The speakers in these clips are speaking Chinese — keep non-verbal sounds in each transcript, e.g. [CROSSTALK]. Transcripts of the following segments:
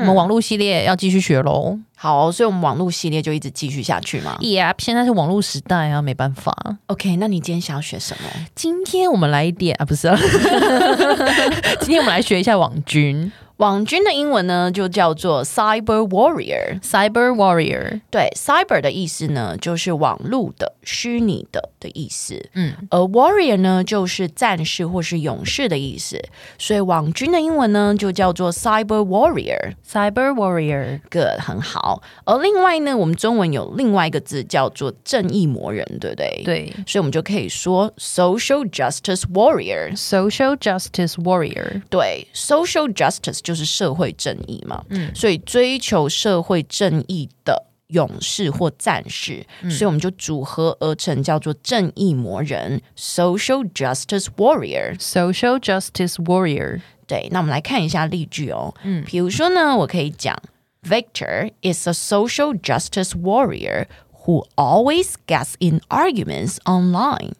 我们网络系列要继续学喽，好，所以我们网络系列就一直继续下去嘛。Yeah，现在是网络时代啊，没办法。OK，那你今天想要学什么？今天我们来一点啊，不是啊，[LAUGHS] 今天我们来学一下网军。网军的英文呢，就叫做 cyber warrior。cyber warrior，对，cyber 的意思呢，就是网络的、虚拟的的意思。嗯，而 warrior 呢，就是战士或是勇士的意思。所以网军的英文呢，就叫做 cyber warrior。cyber warrior，good，很好。而另外呢，我们中文有另外一个字叫做正义魔人，对不对？对，所以我们就可以说 social justice warrior。social justice warrior，对，social justice。就是社会正义嘛，嗯，所以追求社会正义的勇士或战士，嗯，所以我们就组合而成叫做正义魔人 （Social Justice Warrior），Social Justice Warrior。对，那我们来看一下例句哦，嗯，比如说呢，我可以讲，Victor is a social justice warrior who always gets in arguments online。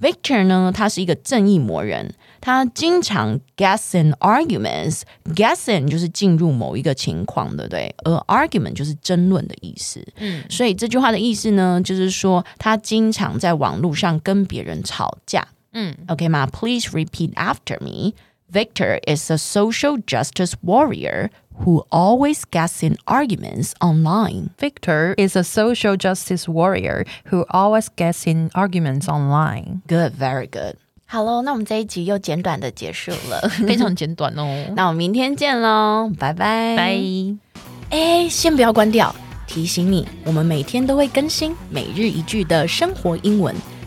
Victor 呢，他是一个正义魔人，他经常 guess in arguments。guess in 就是进入某一个情况，对不对？而 argument 就是争论的意思。嗯，所以这句话的意思呢，就是说他经常在网络上跟别人吵架。嗯，OK 吗？Please repeat after me. Victor is a social justice warrior who always gets in arguments online. Victor is a social justice warrior who always gets in arguments online. Good, very good. Hello，那我们这一集又简短的结束了，非常简短哦。那我们明天见喽，拜拜拜。哎，先不要关掉，提醒你，我们每天都会更新每日一句的生活英文， [LAUGHS] [LAUGHS]